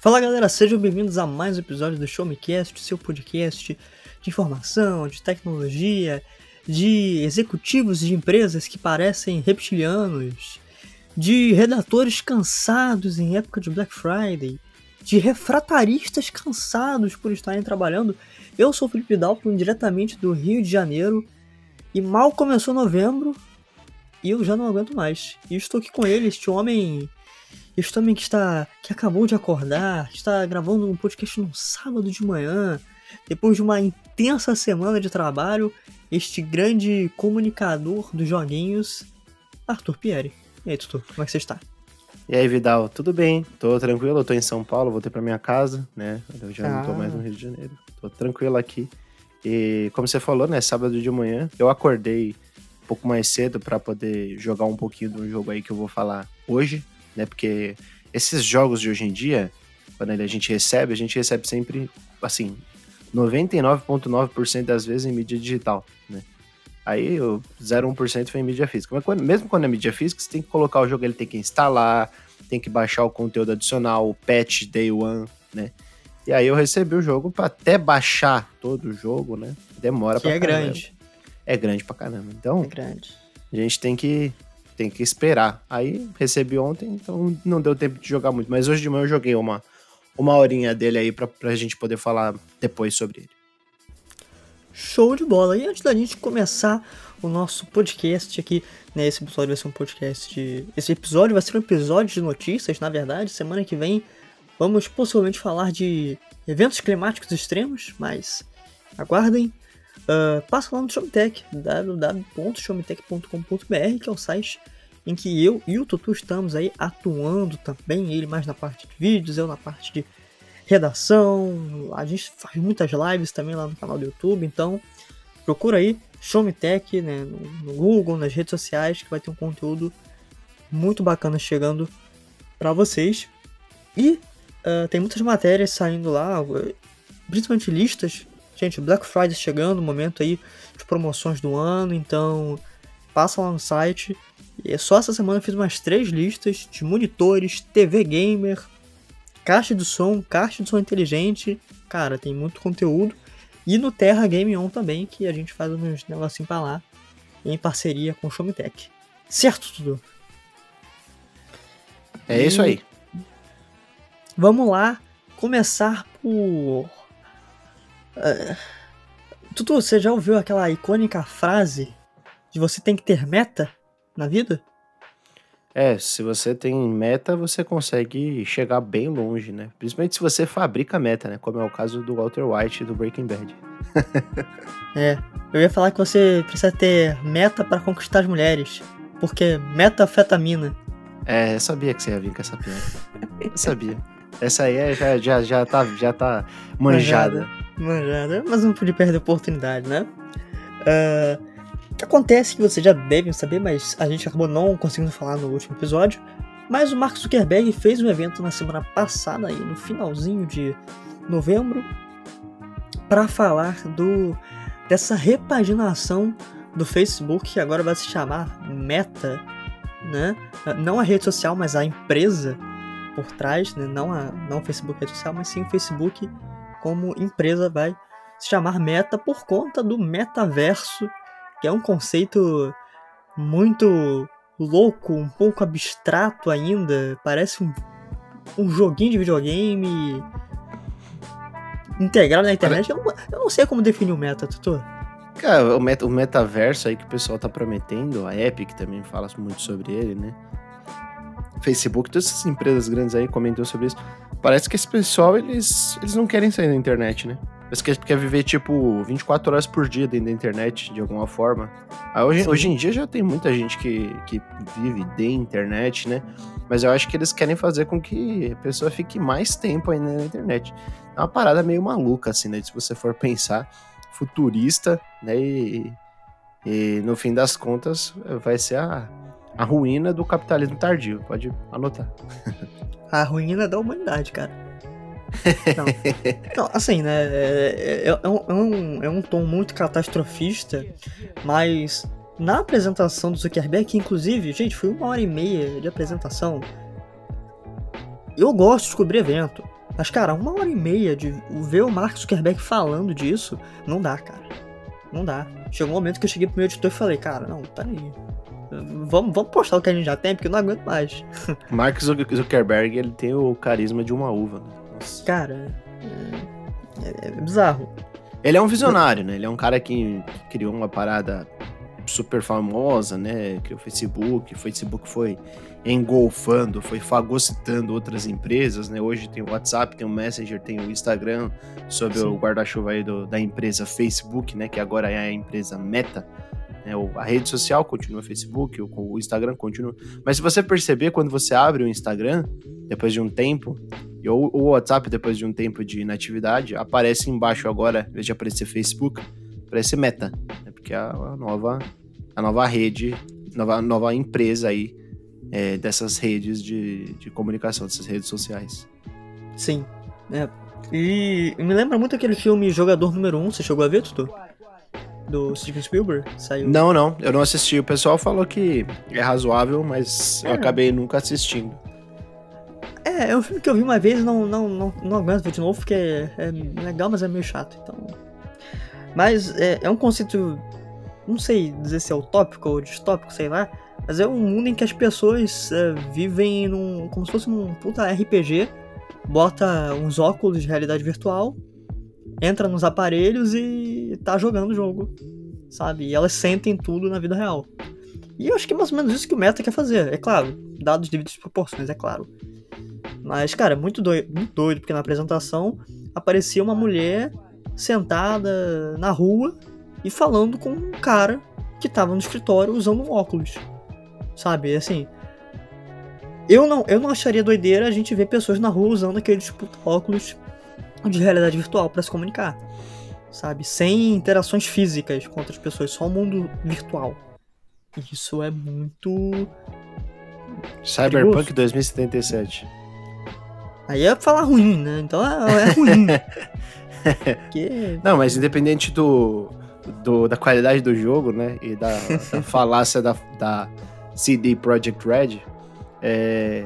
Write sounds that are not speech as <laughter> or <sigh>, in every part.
Fala galera, sejam bem-vindos a mais um episódio do Show Me Cast, seu podcast de informação, de tecnologia, de executivos de empresas que parecem reptilianos, de redatores cansados em época de Black Friday, de refrataristas cansados por estarem trabalhando. Eu sou o Felipe Dalton, diretamente do Rio de Janeiro, e mal começou novembro e eu já não aguento mais. E estou aqui com ele, este homem este homem que está. que acabou de acordar, está gravando um podcast no sábado de manhã, depois de uma intensa semana de trabalho, este grande comunicador dos joguinhos, Arthur Pieri. E aí, Tutu, como é que você está? E aí, Vidal, tudo bem? Tô tranquilo, eu tô em São Paulo, voltei pra minha casa, né? Eu já ah. não tô mais no Rio de Janeiro. Tô tranquilo aqui. E como você falou, né, sábado de manhã, eu acordei um pouco mais cedo para poder jogar um pouquinho do jogo aí que eu vou falar hoje, né? Porque esses jogos de hoje em dia, quando a gente recebe, a gente recebe sempre, assim, 99,9% das vezes em mídia digital, né? Aí o 0,1% foi em mídia física. Mas quando, mesmo quando é mídia física, você tem que colocar o jogo, ele tem que instalar, tem que baixar o conteúdo adicional, o patch day one, né? E aí eu recebi o jogo para até baixar todo o jogo, né? Demora que pra é caramba. grande. É grande pra caramba. Então, é grande. a gente tem que tem que esperar. Aí recebi ontem, então não deu tempo de jogar muito. Mas hoje de manhã eu joguei uma, uma horinha dele aí pra, pra gente poder falar depois sobre ele. Show de bola! E antes da gente começar o nosso podcast aqui, né? Esse episódio vai ser um podcast de. Esse episódio vai ser um episódio de notícias, na verdade. Semana que vem vamos possivelmente falar de eventos climáticos extremos, mas aguardem. Uh, passa lá no Showmetech, www.showmetech.com.br, que é o site em que eu e o Tutu estamos aí atuando também, ele mais na parte de vídeos, eu na parte de redação, a gente faz muitas lives também lá no canal do YouTube, então procura aí Showmetech né, no Google, nas redes sociais, que vai ter um conteúdo muito bacana chegando para vocês. E uh, tem muitas matérias saindo lá, principalmente listas Gente, Black Friday chegando, momento aí de promoções do ano, então passa lá no site. E só essa semana eu fiz umas três listas de monitores, TV gamer, caixa de som, caixa de som inteligente. Cara, tem muito conteúdo. E no Terra Game On também, que a gente faz uns negocinhos pra lá, em parceria com o Showmetech. Certo, tudo? É e... isso aí. Vamos lá começar por Uh, Tutu, você já ouviu aquela icônica frase de você tem que ter meta na vida? É, se você tem meta, você consegue chegar bem longe, né? Principalmente se você fabrica meta, né? Como é o caso do Walter White do Breaking Bad. <laughs> é, eu ia falar que você precisa ter meta para conquistar as mulheres, porque metafetamina. É, eu sabia que você ia vir com essa piada. Eu sabia. Essa aí é, já, já, já, tá, já tá manjada. manjada manjada, mas não pude perder a oportunidade, né? Uh, acontece que vocês já devem saber, mas a gente acabou não conseguindo falar no último episódio. Mas o Mark Zuckerberg fez um evento na semana passada, aí, no finalzinho de novembro, para falar do dessa repaginação do Facebook, que agora vai se chamar Meta, né? Não a rede social, mas a empresa por trás, né? Não a não o Facebook rede social, mas sim o Facebook como empresa vai se chamar Meta por conta do metaverso, que é um conceito muito louco, um pouco abstrato ainda, parece um, um joguinho de videogame integrado na internet. Eu, eu não sei como definir o meta, Tutu. Cara, o, meta, o metaverso aí que o pessoal tá prometendo, a Epic também fala muito sobre ele, né? Facebook, todas essas empresas grandes aí comentam sobre isso. Parece que esse pessoal, eles, eles não querem sair da internet, né? Eles querem quer viver, tipo, 24 horas por dia dentro da internet, de alguma forma. Aí, hoje, hoje em dia já tem muita gente que, que vive de internet, né? Mas eu acho que eles querem fazer com que a pessoa fique mais tempo ainda na internet. É uma parada meio maluca, assim, né? Se você for pensar, futurista, né? E, e no fim das contas, vai ser a, a ruína do capitalismo tardio. Pode anotar. <laughs> a ruína da humanidade, cara. <laughs> Não, não assim, né? É, é, é, um, é, um, é um tom muito catastrofista, mas na apresentação do Zuckerberg, que inclusive, gente, foi uma hora e meia de apresentação. Eu gosto de cobrir evento. Mas, cara, uma hora e meia de ver o Mark Zuckerberg falando disso, não dá, cara. Não dá. Chegou um momento que eu cheguei pro meu editor e falei, cara, não, peraí. Vamos, vamos postar o que a gente já tem, porque eu não aguento mais. <laughs> Mark Zuckerberg, ele tem o carisma de uma uva. Né? Nossa. Cara, é, é, é bizarro. Ele é um visionário, né? Ele é um cara que criou uma parada super famosa, né? Criou o Facebook, o Facebook foi engolfando, foi fagocitando outras empresas, né? Hoje tem o WhatsApp, tem o Messenger, tem o Instagram, sob Sim. o guarda-chuva aí do, da empresa Facebook, né? Que agora é a empresa Meta. Né? A rede social continua o Facebook, o, Instagram continua. Mas se você perceber, quando você abre o Instagram, depois de um tempo, ou o WhatsApp depois de um tempo de inatividade, aparece embaixo agora, em vez de aparecer Facebook, aparece Meta, né? porque é a, nova, a nova rede, nova, nova empresa aí é, dessas redes de, de comunicação, dessas redes sociais. Sim. É. E me lembra muito aquele filme Jogador Número 1, você chegou a ver, Tutu? Do Steven Spielberg? Saiu. Não, não, eu não assisti. O pessoal falou que é razoável, mas é. eu acabei nunca assistindo. É, é um filme que eu vi uma vez e não, não, não, não aguento ver de novo, porque é, é legal, mas é meio chato, então... Mas é, é um conceito, não sei dizer se é utópico ou distópico, sei lá, mas é um mundo em que as pessoas é, vivem num, como se fosse num puta RPG, bota uns óculos de realidade virtual, entra nos aparelhos e tá jogando o jogo, sabe? E elas sentem tudo na vida real. E eu acho que é mais ou menos isso que o Meta quer fazer, é claro, dados devidas proporções, é claro. Mas, cara, muito doido, muito doido, porque na apresentação aparecia uma mulher sentada na rua e falando com um cara que tava no escritório usando um óculos. Sabe? Assim. Eu não, eu não acharia doideira a gente ver pessoas na rua usando aqueles tipo, óculos de realidade virtual para se comunicar. Sabe? Sem interações físicas com outras pessoas, só o mundo virtual. Isso é muito. Cyberpunk perigoso. 2077. Aí é falar ruim, né? Então é, é ruim. <laughs> Porque... Não, mas independente do, do, da qualidade do jogo, né? E da, da <laughs> falácia da, da CD Projekt Red, é,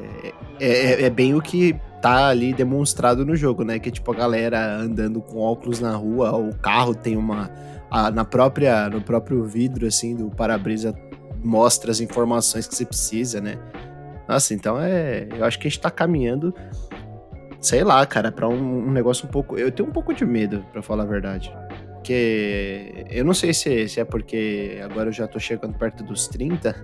é, é, bem o que tá ali demonstrado no jogo, né? Que tipo a galera andando com óculos na rua, o carro tem uma a, na própria no próprio vidro assim do para-brisa mostra as informações que você precisa, né? Nossa, então é, eu acho que a gente tá caminhando sei lá, cara, para um, um, negócio um pouco. Eu tenho um pouco de medo, para falar a verdade. Porque eu não sei se, se, é porque agora eu já tô chegando perto dos 30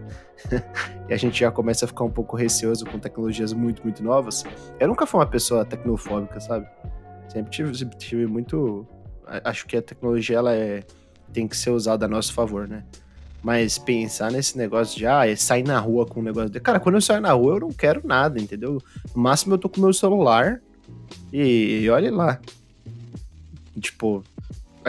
<laughs> e a gente já começa a ficar um pouco receoso com tecnologias muito, muito novas. Eu nunca fui uma pessoa tecnofóbica, sabe? Sempre tive, sempre tive muito. Acho que a tecnologia ela é, tem que ser usada a nosso favor, né? Mas pensar nesse negócio de, ah, é sair na rua com um negócio de. Cara, quando eu saio na rua, eu não quero nada, entendeu? No máximo eu tô com meu celular e, e olhe lá. Tipo,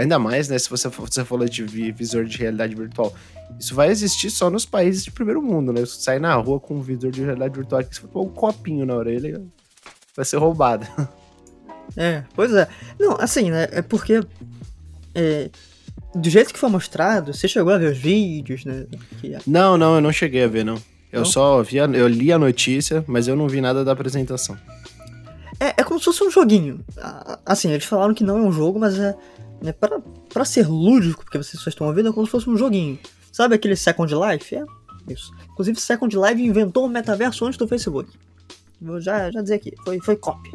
ainda mais, né? Se você, você falou de visor de realidade virtual. Isso vai existir só nos países de primeiro mundo, né? Você sair na rua com um visor de realidade virtual aqui, se for um copinho na orelha, vai ser roubado. É, pois é. Não, assim, né? É porque. É, do jeito que foi mostrado, você chegou a ver os vídeos, né? Que... Não, não, eu não cheguei a ver, não. Eu não? só vi a, eu li a notícia, mas eu não vi nada da apresentação. É, é como se fosse um joguinho. Assim, eles falaram que não é um jogo, mas é, é pra, pra ser lúdico, porque vocês só estão ouvindo, é como se fosse um joguinho. Sabe aquele Second Life? É isso. Inclusive, Second Life inventou o metaverso antes do Facebook. Vou já, já dizer aqui, foi, foi copy.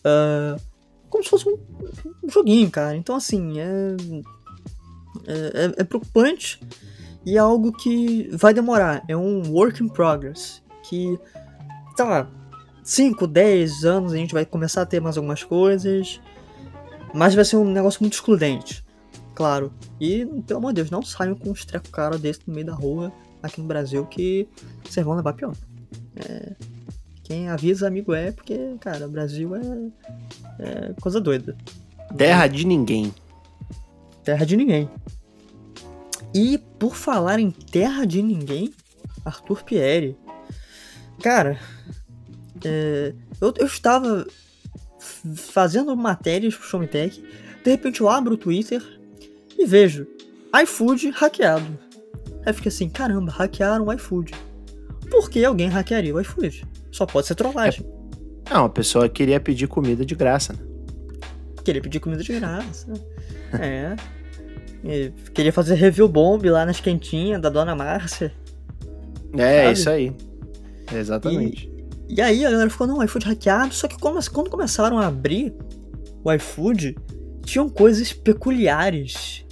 Uh, como se fosse um, um, joguinho, cara. Então, assim, é, é, é, é preocupante e é algo que vai demorar. É um work in progress. Que, tá, 5, 10 anos a gente vai começar a ter mais algumas coisas, mas vai ser um negócio muito excludente, claro. E, pelo amor de Deus, não saiam com um estreco cara desse no meio da rua aqui no Brasil que vocês vão levar pior. É, quem avisa amigo é, porque, cara, o Brasil é, é coisa doida. Terra de ninguém. Terra de ninguém. E por falar em terra de ninguém, Arthur Pierre. Cara, é, eu, eu estava fazendo matérias pro Showmetech, de repente eu abro o Twitter e vejo iFood hackeado. Aí fica assim, caramba, hackearam o iFood. Por que alguém hackearia o iFood? Só pode ser trollagem. Não, a pessoa queria pedir comida de graça, né? Queria pedir comida de graça. <laughs> é. E queria fazer review bomb lá nas quentinhas da dona Márcia. É, sabe? isso aí. Exatamente. E, aí a galera ficou, não, o iFood hackeado. Só que quando, quando começaram a abrir o iFood, tinham coisas peculiares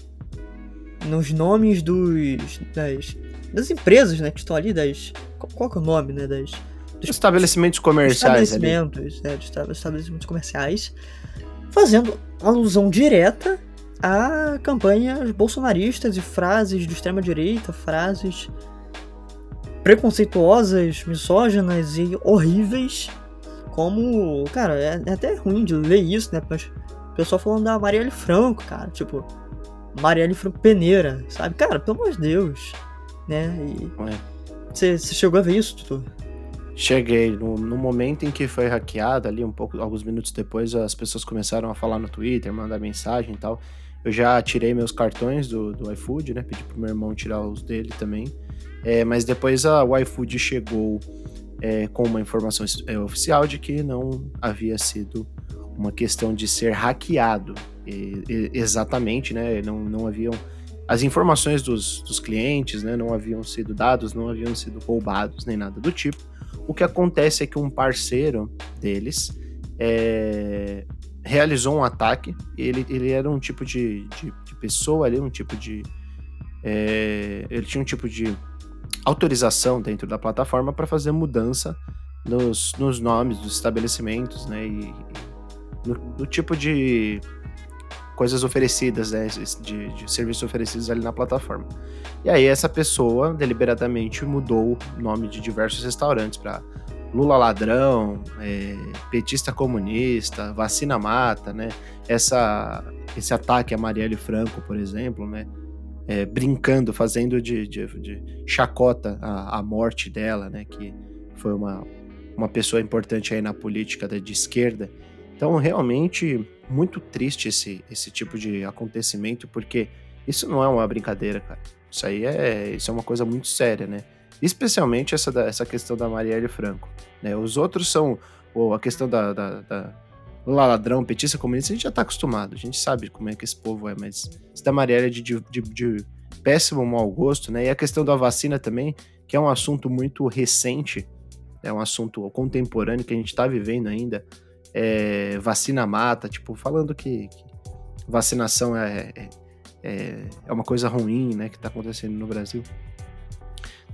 nos nomes dos das, das empresas, né, que estão ali, das qual, qual é o nome, né, das dos estabelecimentos comerciais estabelecimentos, ali. É, dos estabelecimentos comerciais, fazendo alusão direta a campanhas bolsonaristas e frases de extrema direita, frases preconceituosas, misóginas e horríveis, como, cara, é, é até ruim de ler isso, né, mas o pessoal falando da Marielle Franco, cara, tipo, Marielle Franco Peneira, sabe? Cara, pelo amor de Deus, né? Você chegou a ver isso, Tutu? Cheguei. No, no, momento em que foi hackeada, ali um pouco, alguns minutos depois, as pessoas começaram a falar no Twitter, mandar mensagem e tal. Eu já tirei meus cartões do, do iFood, né? Pedi pro meu irmão tirar os dele também. É, mas depois a, o iFood chegou é, com uma informação é, oficial de que não havia sido uma questão de ser hackeado. E, e, exatamente, né? Não, não haviam. As informações dos, dos clientes né, não haviam sido dados, não haviam sido roubados, nem nada do tipo. O que acontece é que um parceiro deles é, realizou um ataque. Ele, ele era um tipo de, de, de pessoa ali, um tipo de. É, ele tinha um tipo de autorização dentro da plataforma para fazer mudança nos, nos nomes dos estabelecimentos, né? E, no, no, tipo de coisas oferecidas, né? De, de serviços oferecidos ali na plataforma. E aí essa pessoa deliberadamente mudou o nome de diversos restaurantes para Lula ladrão, é, petista comunista, vacina mata, né? Essa, esse ataque a Marielle Franco, por exemplo, né? É, brincando, fazendo de, de, de chacota a, a, morte dela, né? Que foi uma, uma pessoa importante aí na política de esquerda. Então, realmente, muito triste esse, esse tipo de acontecimento, porque isso não é uma brincadeira, cara. Isso aí é, isso é uma coisa muito séria, né? Especialmente essa, da, essa questão da Marielle Franco. Né? Os outros são ou a questão da, da, da ladrão, petista, comunista, a gente já tá acostumado, a gente sabe como é que esse povo é, mas isso da Marielle é de, de, de, de péssimo mau gosto, né? E a questão da vacina também, que é um assunto muito recente, é um assunto contemporâneo que a gente tá vivendo ainda, é, vacina mata, tipo, falando que, que vacinação é, é, é, uma coisa ruim, né, que tá acontecendo no Brasil.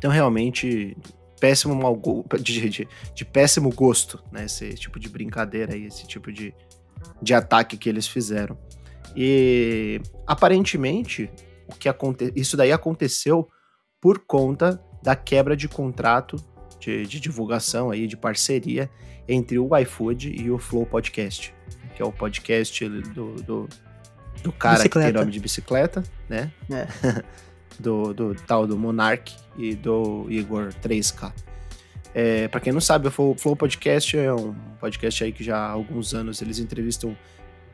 Então, realmente, péssimo mal de, de, de, péssimo gosto, né? Esse tipo de brincadeira aí, esse tipo de, de ataque que eles fizeram. E aparentemente, o que aconte... isso daí aconteceu por conta da quebra de contrato de, de divulgação aí, de parceria entre o iFood e o Flow Podcast, que é o podcast do, do, do cara bicicleta. que tem nome de bicicleta, né? É. <laughs> do, do tal do Monark e do Igor 3K. É, para quem não sabe, o Flow Podcast é um podcast aí que já há alguns anos eles entrevistam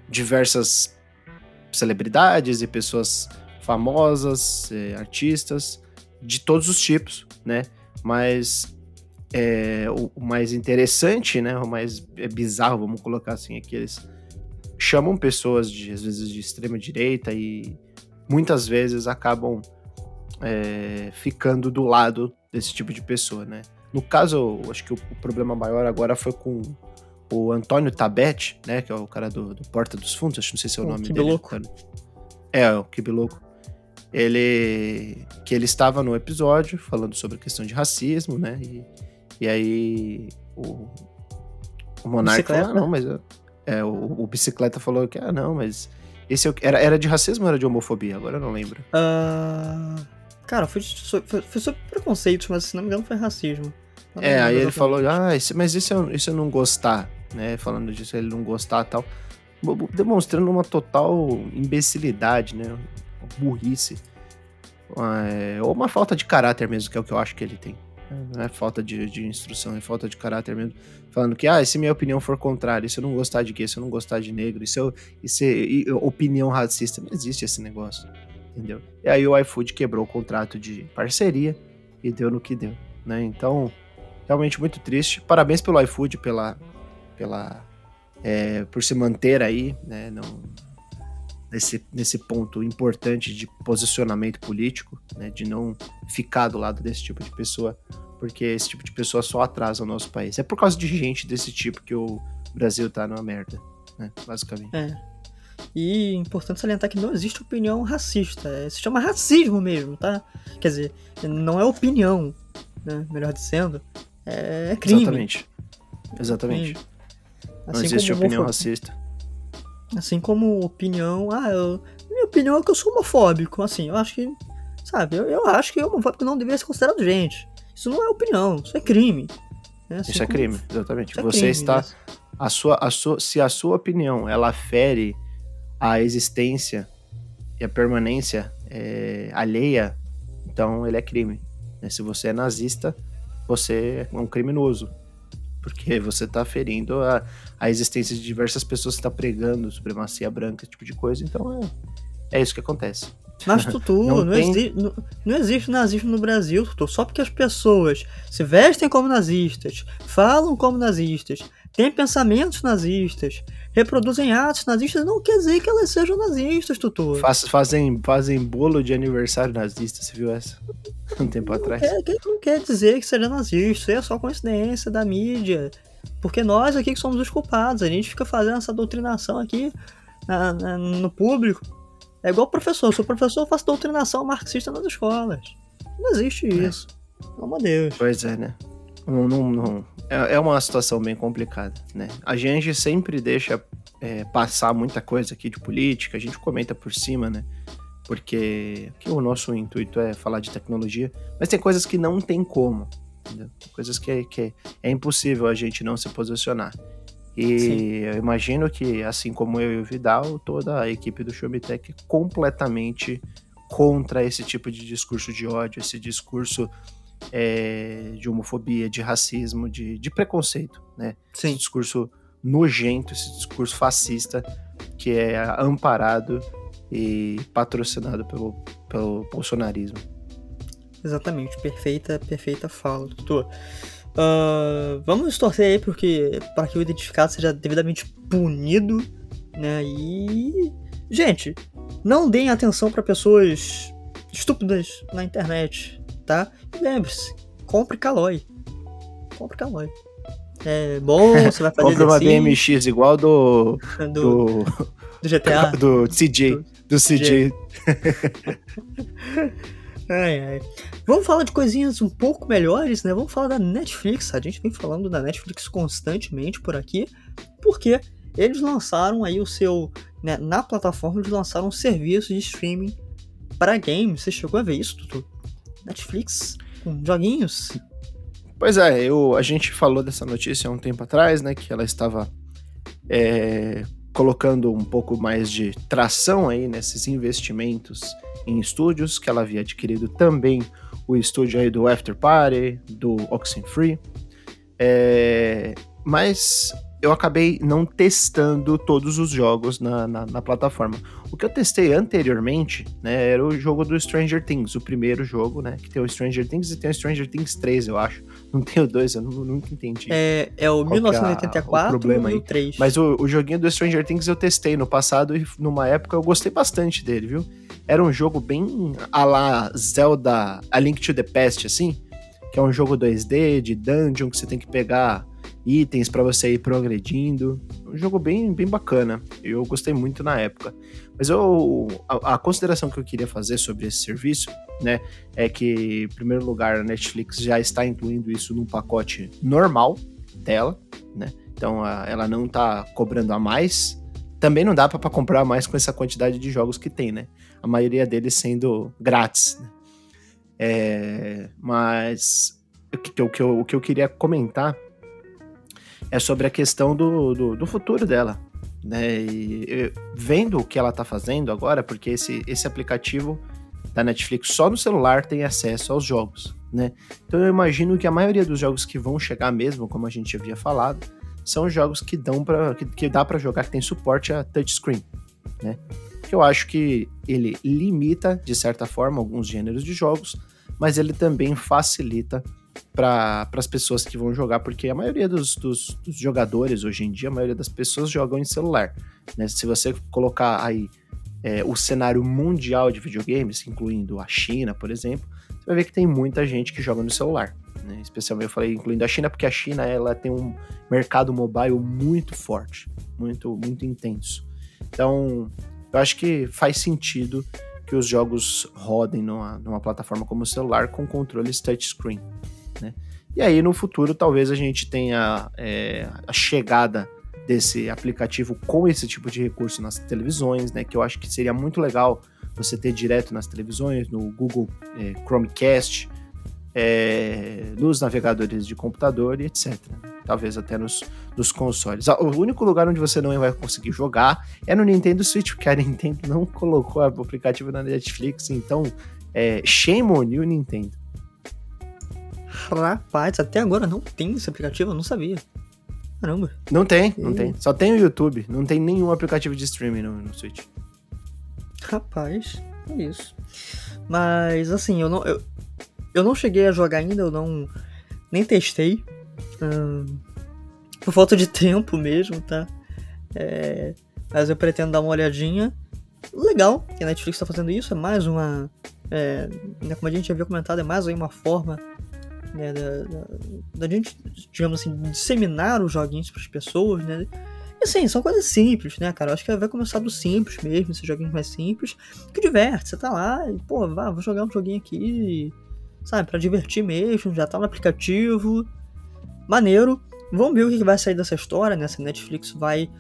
diversas celebridades e pessoas famosas, é, artistas, de todos os tipos, né? Mas é, o, o, mais interessante, né? O mais é bizarro, vamos colocar assim, é que eles chamam pessoas de, às vezes de extrema direita e muitas vezes acabam é, ficando do lado desse tipo de pessoa, né? No caso, acho que o, o problema maior agora foi com o Antônio Tabet, né? Que é o cara do, do Porta dos Fundos, acho que não sei se é o, o nome dele. Louco. É, o Kibiloco. Ele. Que ele estava no episódio falando sobre a questão de racismo, né? E, e aí o, o Monark falou, ah, não, mas. É, o, o Bicicleta falou que, ah, não, mas. Esse é era, era de racismo ou era de homofobia? Agora eu não lembro. Uh... Cara, foi, foi, foi sobre preconceitos, mas se não me engano foi racismo. é, aí ele falou, ah, esse, mas isso eu, isso eu não gostar, né? Falando disso, ele não gostar tal. Demonstrando uma total imbecilidade, né? Uma burrice. É, ou uma falta de caráter mesmo, que é o que eu acho que ele tem. Não é falta de, de instrução, é falta de caráter mesmo. Falando que, ah, se minha opinião for contrária, se eu não gostar de gay, se eu não gostar de negro, se eu, isso é opinião racista, não existe esse negócio entendeu? E aí o iFood quebrou o contrato de parceria e deu no que deu, né? Então, realmente muito triste. Parabéns pelo iFood, pela, pela é, por se manter aí, né, não, nesse, nesse ponto importante de posicionamento político, né, de não ficar do lado desse tipo de pessoa, porque esse tipo de pessoa só atrasa o nosso país. É por causa de gente desse tipo que o Brasil tá numa merda, né, basicamente. É. E é importante salientar que não existe opinião racista, é, se chama racismo mesmo, tá? Quer dizer, não é opinião, né, melhor dizendo, é crime. Exatamente. Exatamente. Crime. Assim não existe opinião racista. Assim como opinião. Ah, eu, minha opinião é que eu sou homofóbico. Assim, eu acho que. Sabe, eu, eu acho que homofóbico não deveria ser considerado gente. Isso não é opinião, isso é crime. Né? Assim isso é crime, exatamente. É Você crime, está. Né? A sua, a sua, se a sua opinião ela fere a existência e a permanência é, alheia, então ele é crime. Né? Se você é nazista, você é um criminoso porque você está ferindo a, a existência de diversas pessoas que estão tá pregando supremacia branca, esse tipo de coisa. Então é, é isso que acontece. Mas, Tutu, <laughs> não, não, tem... exi não, não, existe nazismo no Brasil, Tutu. Só porque as pessoas se vestem como nazistas, falam como nazistas, têm pensamentos nazistas, reproduzem atos nazistas, não quer dizer que elas sejam nazistas, Tutu. Faz, fazem, fazem bolo de aniversário nazista, você viu essa? <laughs> Um tempo não atrás. Quer, não quer dizer que seja nazista, isso é só coincidência da mídia. Porque nós aqui que somos os culpados, a gente fica fazendo essa doutrinação aqui na, na, no público. É igual professor, sou professor, eu faço doutrinação marxista nas escolas. Não existe é. isso. É. Pelo amor de Deus. Pois é, né? Não, não, não. É, é uma situação bem complicada, né? A gente sempre deixa é, passar muita coisa aqui de política, a gente comenta por cima, né? Porque o nosso intuito é falar de tecnologia, mas tem coisas que não tem como, entendeu? Coisas que, que é impossível a gente não se posicionar. E Sim. eu imagino que, assim como eu e o Vidal, toda a equipe do Showmetech é completamente contra esse tipo de discurso de ódio, esse discurso é, de homofobia, de racismo, de, de preconceito, né? Sim. Esse discurso nojento, esse discurso fascista que é amparado e patrocinado pelo, pelo bolsonarismo. Exatamente, perfeita, perfeita fala, doutor. Uh, vamos torcer aí porque para que o identificado seja devidamente punido, né? E gente, não deem atenção para pessoas estúpidas na internet, tá? E lembre-se, compre Caloi. Compre Caloi. É bom, <laughs> você vai fazer Compre uma BMX igual do do, do, do GTA, <laughs> do CJ, do, do CJ. <laughs> ai, ai. Vamos falar de coisinhas um pouco melhores, né? Vamos falar da Netflix. A gente vem falando da Netflix constantemente por aqui, porque eles lançaram aí o seu. Né, na plataforma, eles lançaram um serviço de streaming para games. Você chegou a ver isso, Tutu? Netflix com joguinhos? Pois é, eu, a gente falou dessa notícia há um tempo atrás, né? Que ela estava é, colocando um pouco mais de tração aí nesses investimentos em estúdios, que ela havia adquirido também o estúdio aí do After Party, do Oxenfree. É, mas eu acabei não testando todos os jogos na, na, na, plataforma. O que eu testei anteriormente, né, era o jogo do Stranger Things, o primeiro jogo, né, que tem o Stranger Things e tem o Stranger Things 3, eu acho. Não tem o 2, eu nunca entendi. É, é o 1984 é o problema aí. 3. Mas o, o joguinho do Stranger Things eu testei no passado e numa época eu gostei bastante dele, viu? Era um jogo bem a la Zelda A Link to the Past, assim, que é um jogo 2D de dungeon que você tem que pegar itens para você ir progredindo. Um jogo bem, bem bacana. Eu gostei muito na época. Mas eu, a, a, consideração que eu queria fazer sobre esse serviço, né, é que, em primeiro lugar, a Netflix já está incluindo isso num pacote normal dela, né? Então a, ela não está cobrando a mais. Também não dá para comprar mais com essa quantidade de jogos que tem, né? A maioria deles sendo grátis. Né? É, mas o que, o, que eu, o que eu queria comentar é sobre a questão do, do, do futuro dela. Né? E, vendo o que ela está fazendo agora, porque esse, esse aplicativo da Netflix só no celular tem acesso aos jogos. Né? Então eu imagino que a maioria dos jogos que vão chegar mesmo, como a gente havia falado, são jogos que dão para que, que, dá para jogar que tem suporte a touchscreen, né? Que eu acho que ele limita de certa forma alguns gêneros de jogos, mas ele também facilita para as pessoas que vão jogar, porque a maioria dos, dos, dos, jogadores hoje em dia, a maioria das pessoas jogam em celular. Né? Se você colocar aí é, o cenário mundial de videogames, incluindo a China, por exemplo, você vai ver que tem muita gente que joga no celular. Né? Especialmente eu falei incluindo a China, porque a China ela tem um mercado mobile muito forte, muito, muito intenso. Então, eu acho que faz sentido que os jogos rodem numa, numa plataforma como o celular com controles touchscreen. Né? E aí, no futuro, talvez a gente tenha é, a chegada desse aplicativo com esse tipo de recurso nas televisões, né? Que eu acho que seria muito legal você ter direto nas televisões, no Google é, Chromecast, é, nos navegadores de computador e etc. Talvez até nos, nos consoles. O único lugar onde você não vai conseguir jogar é no Nintendo Switch, porque a Nintendo não <laughs> colocou o aplicativo na Netflix, então é, shame on you, Nintendo. Rapaz, até agora não tem esse aplicativo, eu não sabia. Caramba. Não tem, não e... tem. Só tem o YouTube, não tem nenhum aplicativo de streaming no, no Switch. Rapaz, é isso. Mas assim, eu não, eu, eu não cheguei a jogar ainda, eu não nem testei. Hum, por falta de <laughs> tempo mesmo, tá? É, mas eu pretendo dar uma olhadinha. Legal que a Netflix tá fazendo isso, é mais uma. É, né, como a gente já havia comentado, é mais aí uma forma né, da, da, da, gente, digamos assim, disseminar os joguinhos para as pessoas, né? E assim, são coisas simples, né, cara? Acho que vai começar do simples mesmo, esses joguinhos mais simples, que diverte. Você tá lá e, pô, vá, vou jogar um joguinho aqui, sabe, para divertir mesmo, já tá no aplicativo. Maneiro. Vamos ver o que vai sair dessa história, né? Se a Netflix vai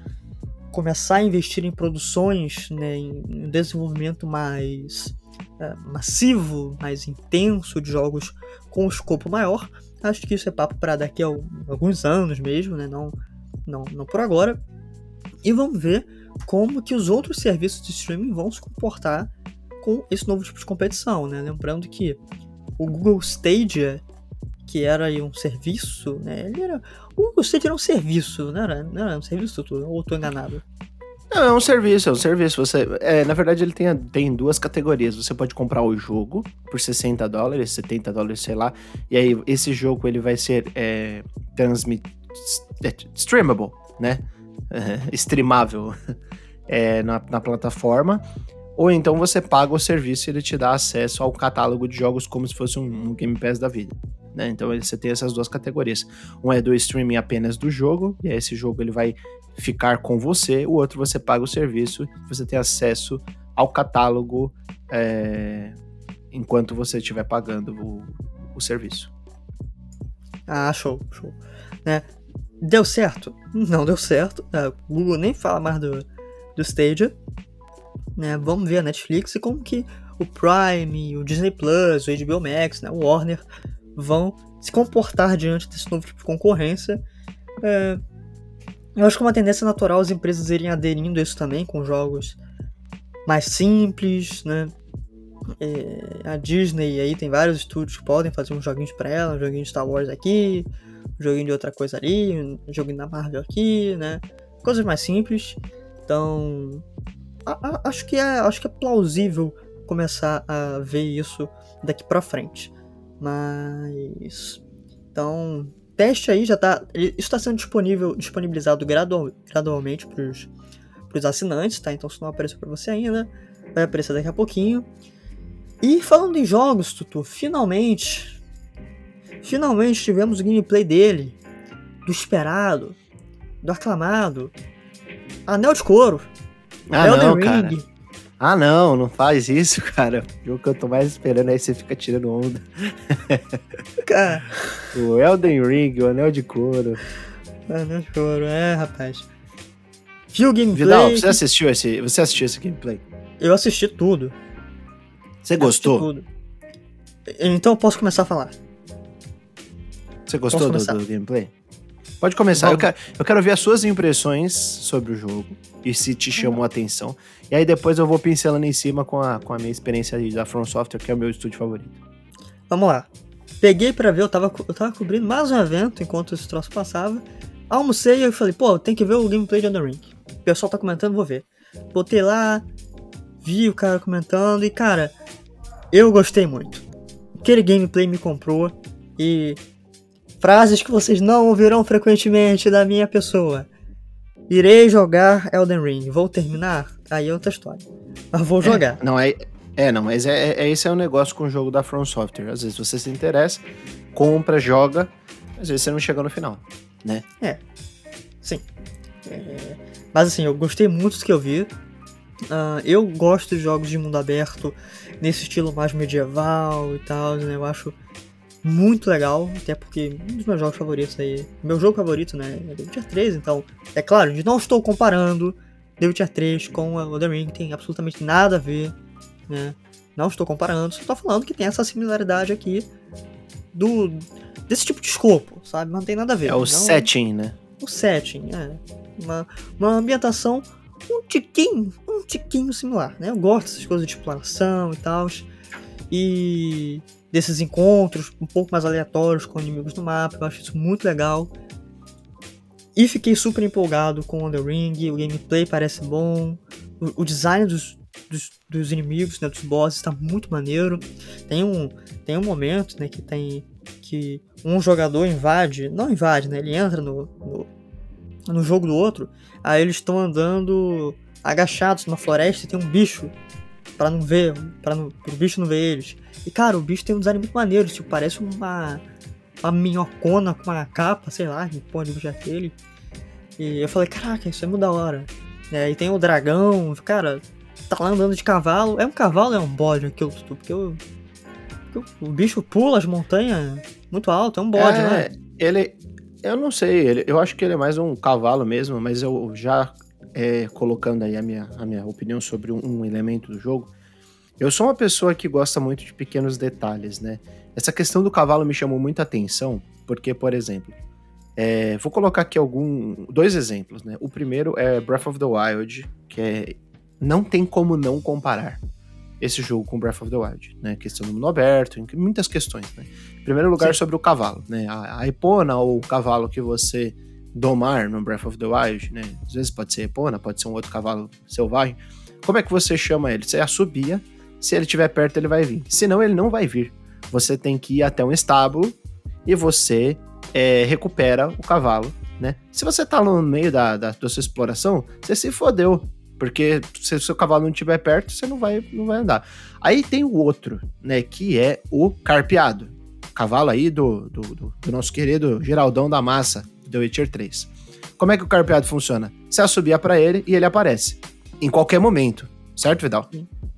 começar a investir em produções, né, em desenvolvimento mais é, massivo, mais intenso de jogos com um escopo maior. Acho que isso é papo para daqui a alguns anos mesmo, né? Não, não, não por agora. E vamos ver como que os outros serviços de streaming vão se comportar com esse novo tipo de competição, né? Lembrando que o Google Stadia, que era aí um serviço, né? Ele era, o Google Stadia era um serviço, não era, não era um serviço, ou estou enganado? Não, é um serviço, é um serviço. Você, é, na verdade, ele tem, tem duas categorias. Você pode comprar o jogo por 60 dólares, 70 dólares, sei lá. E aí, esse jogo ele vai ser é, transmit, é, streamable, né? É, <laughs> streamável <laughs> é, na, na plataforma. Ou então você paga o serviço e ele te dá acesso ao catálogo de jogos como se fosse um, um Game Pass da vida. Né? Então você tem essas duas categorias. Um é do streaming apenas do jogo, e aí esse jogo ele vai ficar com você, o outro você paga o serviço, você tem acesso ao catálogo é, enquanto você estiver pagando o, o serviço. Ah, show, show. Né? Deu certo? Não deu certo. É, o Google nem fala mais do, do Stadia. Né? Vamos ver a Netflix e como que o Prime, o Disney Plus, o HBO Max, né? o Warner vão se comportar diante desse novo tipo de concorrência. É, eu acho que é uma tendência natural as empresas irem aderindo a isso também, com jogos mais simples, né? É, a Disney aí tem vários estúdios que podem fazer uns joguinhos pra ela, um joguinho de Star Wars aqui, um joguinho de outra coisa ali, um joguinho da Marvel aqui, né? Coisas mais simples. Então, a, a, acho que é, acho que é plausível começar a ver isso daqui para frente. Mas então, teste aí já tá. Isso está sendo disponível, disponibilizado gradual, gradualmente para os assinantes, tá? Então se não apareceu para você ainda, vai aparecer daqui a pouquinho. E falando em jogos, Tutu, finalmente. Finalmente tivemos o gameplay dele. Do esperado. Do aclamado. Anel de couro. Ah, Elden não, Ring. Cara. Ah, não, não faz isso, <laughs> cara. O jogo que eu tô mais esperando aí você fica tirando onda. Cara. o Elden Ring, o Anel de Couro. Anel de Couro, é, rapaz. Viu o gameplay? Vidal, você assistiu esse, você assistiu esse gameplay? Eu assisti tudo. Você gostou? Tudo. Então eu posso começar a falar. Você gostou do, do, gameplay? Pode começar. Eu quero, eu quero ver as suas impressões sobre o jogo e se te chamou a atenção. E aí depois eu vou pincelando em cima com a, com a minha experiência da From Software, que é o meu estúdio favorito. Vamos lá. Peguei pra ver, eu tava, eu tava cobrindo mais um evento enquanto esse troço passava. Almocei e eu falei, pô, tem que ver o gameplay de Under Ring. O pessoal tá comentando, vou ver. Botei lá, vi o cara comentando e, cara, eu gostei muito. Aquele gameplay me comprou e frases que vocês não ouvirão frequentemente da minha pessoa. Irei jogar Elden Ring. Vou terminar? Aí é outra história. Mas vou jogar. É, não, é, é, não, mas é, é, esse é o negócio com o jogo da From Software. Às vezes você se interessa, compra, joga, às vezes você não chega no final, né? É. Sim. É... Mas assim, eu gostei muito do que eu vi. Uh, eu gosto de jogos de mundo aberto nesse estilo mais medieval e tal, né? Eu acho muito legal, até porque um dos meus jogos favoritos aí. Meu jogo favorito, né? É The Witcher 3, então. É claro, não estou comparando The Witcher 3 com o The Ring, tem absolutamente nada a ver né? Não estou comparando, só estou falando que tem essa similaridade aqui do desse tipo de escopo, sabe? Não tem nada a ver. É o não, setting, né? O setting, é. Uma, uma ambientação um tiquinho, um tiquinho similar, né? Eu gosto dessas coisas de exploração e tal. E desses encontros um pouco mais aleatórios com inimigos no mapa, eu acho isso muito legal. E fiquei super empolgado com o The Ring, o gameplay parece bom, o, o design dos, dos, dos inimigos, né, dos bosses, tá muito maneiro. Tem um, tem um momento, né, que tem que um jogador invade, não invade, né, ele entra no, no, no jogo do outro, aí eles estão andando agachados na floresta e tem um bicho para não ver, para o bicho não ver eles. E cara, o bicho tem um design muito maneiro, tipo, parece uma uma minhocona com uma capa, sei lá, que pode bicho é aquele. E eu falei, caraca, isso é muito da hora. É, e tem o dragão, cara, tá lá andando de cavalo. É um cavalo ou é um bode aquilo tudo? Porque, eu, o bicho pula as montanhas muito alto, é um bode, é, né? Ele. Eu não sei, ele, eu acho que ele é mais um cavalo mesmo, mas eu já é, colocando aí a minha, a minha opinião sobre um, um elemento do jogo. Eu sou uma pessoa que gosta muito de pequenos detalhes, né? Essa questão do cavalo me chamou muita atenção, porque, por exemplo, é, vou colocar aqui algum, dois exemplos, né? O primeiro é Breath of the Wild, que é não tem como não comparar esse jogo com Breath of the Wild, né? Questão do mundo aberto, muitas questões, né? Em primeiro lugar, Sim. sobre o cavalo, né? A, a epona ou o cavalo que você domar no Breath of the Wild, né? Às vezes pode ser epona, pode ser um outro cavalo selvagem. Como é que você chama ele? Você assobia, se ele estiver perto ele vai vir. Senão ele não vai vir. Você tem que ir até um estábulo e você é, recupera o cavalo, né? Se você tá no meio da, da, da sua exploração, você se fodeu. Porque se o seu cavalo não estiver perto, você não vai, não vai andar. Aí tem o outro, né? Que é o carpeado. Cavalo aí do, do, do, do nosso querido Geraldão da Massa, do Witcher 3. Como é que o carpeado funciona? Você assobia para ele e ele aparece. Em qualquer momento. Certo, Vidal?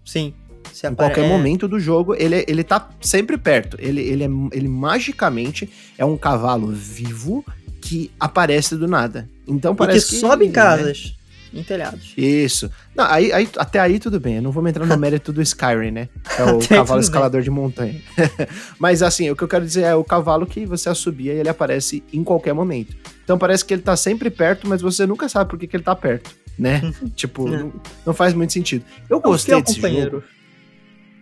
Sim. Se em qualquer é... momento do jogo, ele, ele tá sempre perto. Ele, ele, é, ele magicamente é um cavalo vivo que aparece do nada. Então parece e que, que sobe em casas. Né? Em telhados. Isso. Não, aí, aí, até aí tudo bem. Eu não vou entrar no <laughs> mérito do Skyrim, né? É o cavalo escalador bem. de montanha. <laughs> Mas assim, o que eu quero dizer é o cavalo que você assobia e ele aparece em qualquer momento. Então parece que ele tá sempre perto, mas você nunca sabe por que, que ele tá perto, né? <laughs> tipo, é. não, não, faz muito sentido. Eu é gostei desse companheiro. jogo.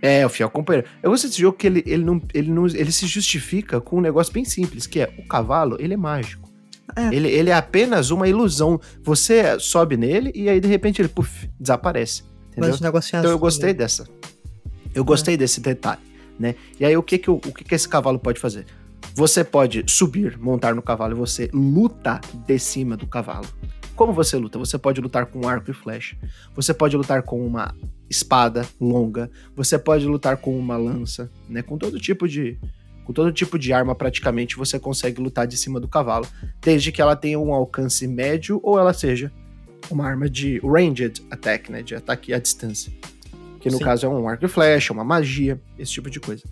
É, o fiel companheiro. Eu gostei desse jogo que ele, ele, não, ele, não, ele se justifica com um negócio bem simples, que é o cavalo, ele é mágico. É. Ele, ele é apenas uma ilusão. Você sobe nele e aí de repente ele puff, desaparece. Entendeu? então eu gostei né? dessa. Eu gostei é. desse detalhe, né? E aí o que que, o, o que que esse cavalo pode fazer? Você pode subir, montar no cavalo e você luta de cima do cavalo. Como você luta? Você pode lutar com arco e flecha. Você pode lutar com uma espada longa. Você pode lutar com uma lança, né? Com todo tipo de, com todo tipo de arma, praticamente, você consegue lutar de cima do cavalo, desde que ela tenha um alcance médio ou ela seja uma arma de ranged attack, né? De ataque à distância. Que no Sim. caso é um arco e flecha, uma magia, esse tipo de coisa.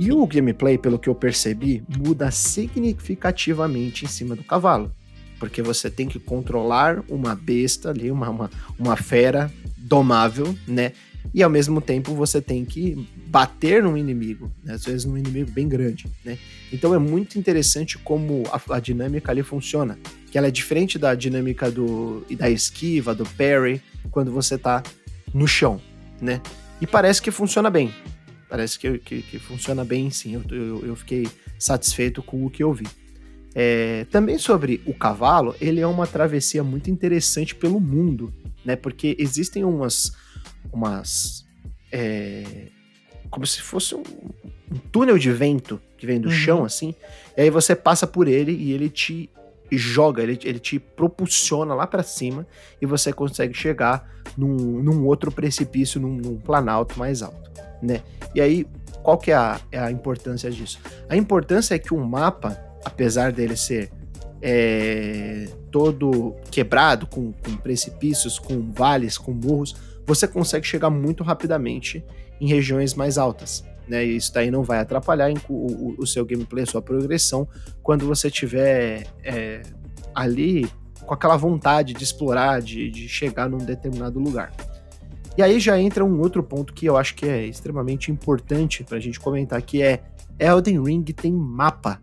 E o gameplay, pelo que eu percebi, muda significativamente em cima do cavalo. Porque você tem que controlar uma besta ali, uma, uma, uma fera domável, né? E ao mesmo tempo você tem que bater num inimigo, né? às vezes num inimigo bem grande, né? Então é muito interessante como a, a, dinâmica ali funciona, que ela é diferente da dinâmica do da esquiva, do parry, quando você tá no chão, né? E parece que funciona bem, parece que, que, que funciona bem sim, eu, eu, eu, fiquei satisfeito com o que eu vi. É, também sobre o cavalo, ele é uma travessia muito interessante pelo mundo, né? Porque existem umas umas. É, como se fosse um, um túnel de vento que vem do Uhum. chão, assim. E aí você passa por ele e ele te joga, ele, ele te propulsiona lá pra cima e você consegue chegar num, num outro precipício, num, num planalto mais alto, né? E aí, qual que é a, é a importância disso? A importância é que um mapa, apesar dele ser é, todo quebrado, com, com precipícios, com vales, com morros, você consegue chegar muito rapidamente em regiões mais altas. Né? Isso daí não vai atrapalhar o, o- seu gameplay, a sua progressão, quando você tiver é, ali com aquela vontade de explorar, de, de chegar num determinado lugar. E aí já entra um outro ponto que eu acho que é extremamente importante pra gente comentar, que é Elden Ring tem mapa,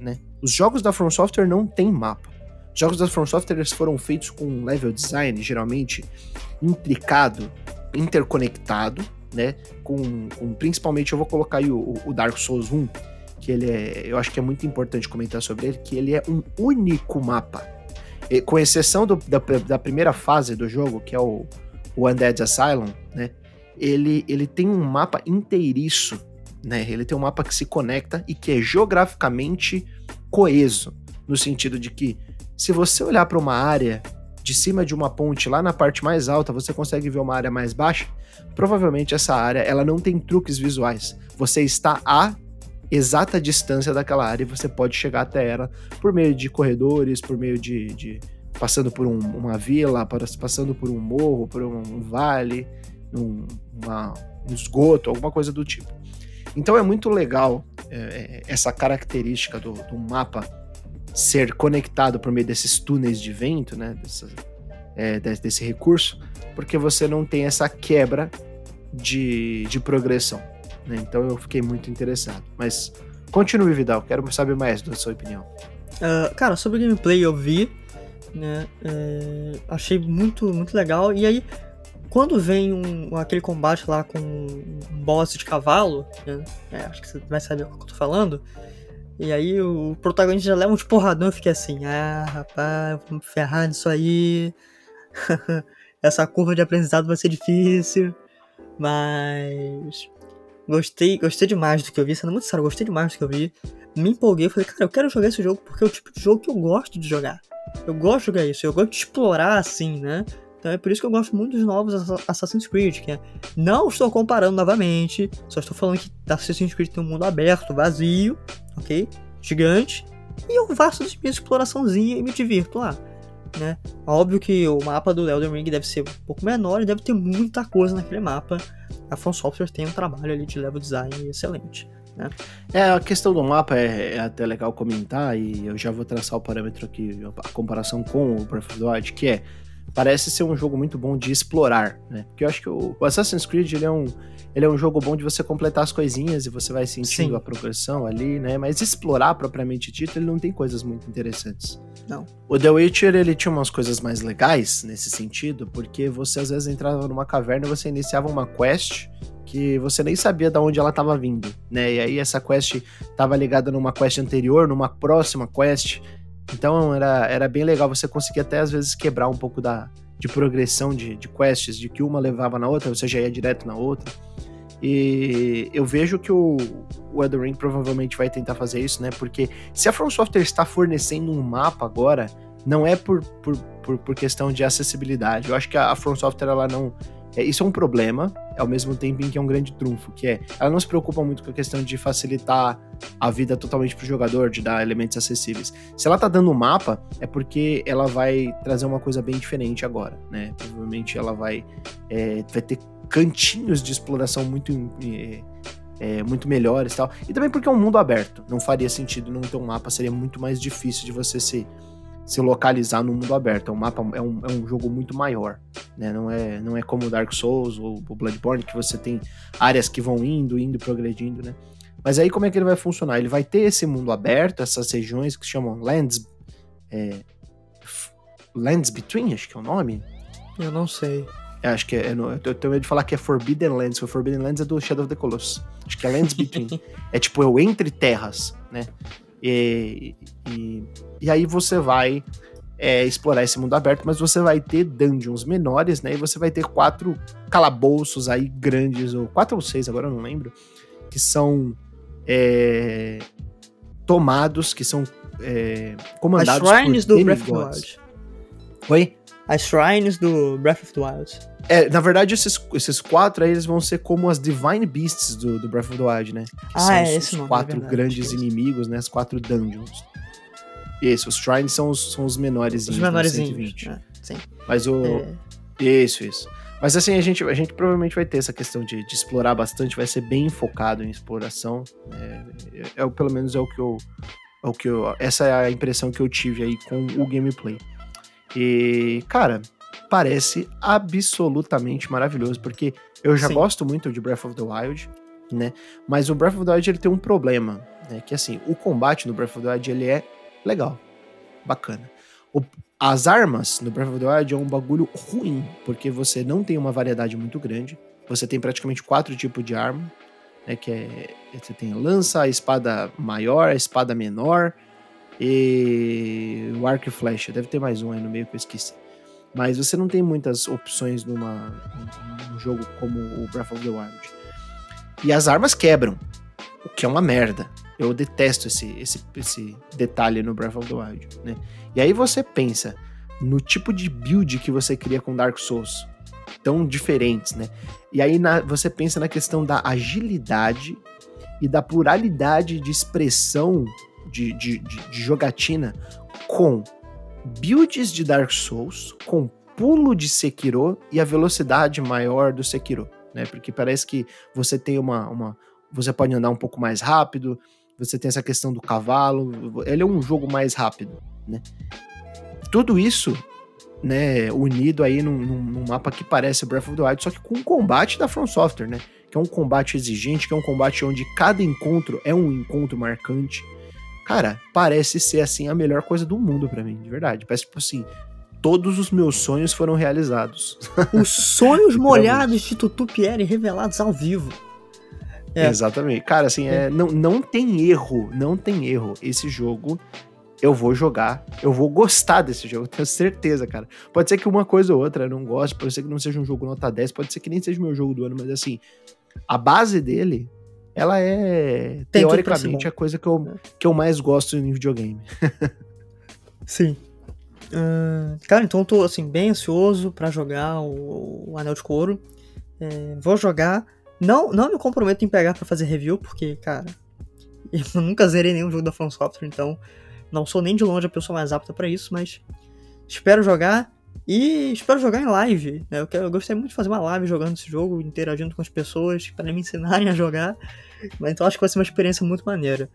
né? Os jogos da From Software não tem mapa. Os jogos da From Software foram feitos com um level design geralmente intricado, interconectado, né? Com, com- principalmente eu vou colocar aí o, o Dark Souls 1, que ele é, eu acho que é muito importante comentar sobre ele, que ele é um único mapa. E, com exceção do- da, da primeira fase do jogo, que é o, o Undead Asylum, né? Ele, ele tem um mapa inteiriço, né? Ele tem um mapa que se conecta e que é geograficamente coeso, no sentido de que se você olhar para uma área de cima de uma ponte lá na parte mais alta, você consegue ver uma área mais baixa. Provavelmente essa área ela não tem truques visuais. Você está a exata distância daquela área e você pode chegar até ela por meio de corredores, por meio de, de- passando por um- uma vila, passando por um morro, por um, um vale, um, uma- um esgoto, alguma coisa do tipo. Então é muito legal é, é, essa característica do, do mapa ser conectado por meio desses túneis de vento, né? Dessa- é, de- desse recurso, porque você não tem essa quebra de, de progressão. né? Então eu fiquei muito interessado. Mas continue, Vidal, quero saber mais da sua opinião. Ah, cara, sobre gameplay eu vi, né? é, achei muito, muito legal. E aí, quando vem um, aquele combate lá com um boss de cavalo, né? é, acho que você vai saber o que eu tô falando. E aí o protagonista já leva uns porradão e fica assim, ah, rapaz, vamos ferrar nisso aí. <laughs> Essa curva de aprendizado vai ser difícil. Mas. Gostei, gostei demais do que eu vi, sendo muito sério, gostei demais do que eu vi me empolguei, falei, cara, eu quero jogar esse jogo porque é o tipo de jogo que eu gosto de jogar. Eu gosto de jogar isso, eu gosto de explorar assim, né? Então é por isso que eu gosto muito dos novos Assa- Assassin's Creed, que é, não estou comparando novamente, só estou falando que Assassin's Creed tem um mundo aberto, vazio, ok? Gigante, e eu faço as minhas exploraçãozinha e me divirto lá, né? Óbvio que o mapa do Elden Ring deve ser um pouco menor e deve ter muita coisa naquele mapa. A From Software tem um trabalho ali de level design excelente. É, a questão do mapa é, é até legal comentar, e eu já vou traçar o parâmetro aqui, a comparação com o Breath of the Wild, que é, parece ser um jogo muito bom de explorar, né? Porque eu acho que o, Assassin's Creed, ele é, um, ele é um jogo bom de você completar as coisinhas e você vai sentindo Sim. a progressão ali, né? Mas explorar, propriamente dito, ele não tem coisas muito interessantes. Não. O The Witcher, ele tinha umas coisas mais legais nesse sentido, porque você às vezes entrava numa caverna e você iniciava uma quest que você nem sabia de onde ela estava vindo, né? E aí essa quest estava ligada numa quest anterior, numa próxima quest. Então era, era bem legal, você conseguia até às vezes quebrar um pouco da, de progressão de, de quests, de que uma levava na outra, você já ia direto na outra. E eu vejo que o, o Elden Ring provavelmente vai tentar fazer isso, né? Porque se a From Software está fornecendo um mapa agora, não é por, por, por, por questão de acessibilidade. Eu acho que a, a From Software, ela não. É, isso é um problema, ao mesmo tempo em que é um grande trunfo, que é, ela não se preocupa muito com a questão de facilitar a vida totalmente pro jogador, de dar elementos acessíveis. Se ela tá dando um mapa, é porque ela vai trazer uma coisa bem diferente agora, né? Provavelmente ela vai, é, vai ter cantinhos de exploração muito, é, é, muito melhores e tal. E também porque é um mundo aberto. Não faria sentido não ter um mapa, seria muito mais difícil de você se, se localizar no mundo aberto. É um mapa é um, é um jogo muito maior. Né? Não, é, não é como Dark Souls ou o Bloodborne, que você tem áreas que vão indo, indo, progredindo, né? Mas aí como é que ele vai funcionar? Ele vai ter esse mundo aberto, essas regiões que se chamam Lands. é, Lands Between, acho que é o nome. Eu não sei. É, acho que é. no- eu tenho medo de falar que é Forbidden Lands. O Forbidden Lands é do Shadow of the Colossus. Acho que é Lands Between. <laughs> é tipo, eu entre terras, né? E, e, e aí você vai é, explorar esse mundo aberto, mas você vai ter dungeons menores, né? E você vai ter quatro calabouços aí grandes, ou quatro ou seis, agora eu não lembro, que são é, tomados, que são é, comandados As shrines por do Breath of the. Wild. Oi? As shrines do Breath of the Wild. É, na verdade, esses, esses quatro aí, eles vão ser como as Divine Beasts do, do Breath of the Wild, né? Que Ah, são é os, esse os nome, é quatro verdade, grandes inimigos, né? As quatro dungeons. Isso, os shrines são os, são os menores. Os menorzinhos. né? Sim. Mas o. É, Isso, isso. Mas assim, a gente, a gente provavelmente vai ter essa questão de, de explorar bastante, vai ser bem focado em exploração. É, é, é o- pelo menos é o que eu. É o que eu essa é a impressão que eu tive aí com o gameplay. E, cara, parece absolutamente maravilhoso, porque eu já Sim. gosto muito de Breath of the Wild, né? Mas o Breath of the Wild ele tem um problema, né? Que assim, o combate no Breath of the Wild ele é legal, bacana. O- as armas no Breath of the Wild é um bagulho ruim, porque você não tem uma variedade muito grande. Você tem praticamente quatro tipos de arma, né? Que é você tem a lança, a espada maior, a espada menor e o arco e flecha. Deve ter mais um aí no meio que eu esqueci. Mas você não tem muitas opções numa, num- jogo como o Breath of the Wild. E as armas quebram, o que é uma merda. Eu detesto esse, esse, esse detalhe no Breath of the Wild, né? E aí você pensa no tipo de build que você cria com Dark Souls, tão diferentes, né? E aí na- você pensa na questão da agilidade e da pluralidade de expressão de, de, de, de jogatina com builds de Dark Souls, com pulo de Sekiro e a velocidade maior do Sekiro, né? Porque parece que você tem uma, uma você pode andar um pouco mais rápido, você tem essa questão do cavalo, ele é um jogo mais rápido, né? Tudo isso, né, unido aí num, num- mapa que parece Breath of the Wild, só que com um combate da From Software, né? Que é um combate exigente, que é um combate onde cada encontro é um encontro marcante. Cara, parece ser assim a melhor coisa do mundo pra mim, de verdade. Parece tipo assim, todos os meus sonhos foram realizados. Os sonhos <laughs> molhados de Tutu Pierre revelados ao vivo. É. Exatamente. Cara, assim, é, não, não tem erro, não tem erro. Esse jogo eu vou jogar, eu vou gostar desse jogo, tenho certeza, cara. Pode ser que uma coisa ou outra eu não goste, pode ser que não seja um jogo nota 10, pode ser que nem seja o meu jogo do ano, mas assim, a base dele, ela é Tem teoricamente a coisa que eu, que eu mais gosto em videogame. <laughs> Sim. Ah, cara, então eu tô assim, bem ansioso pra jogar o, o Anel de Couro. É, vou jogar. Não, não me comprometo em pegar pra fazer review, porque, cara, eu <laughs> nunca zerei nenhum jogo da From Software, então não sou nem de longe a pessoa mais apta pra isso, mas espero jogar e espero jogar em live. né? Eu, quero, eu gostaria muito de fazer uma live jogando esse jogo, interagindo com as pessoas para me ensinarem a jogar. Mas então acho que vai ser uma experiência muito maneira.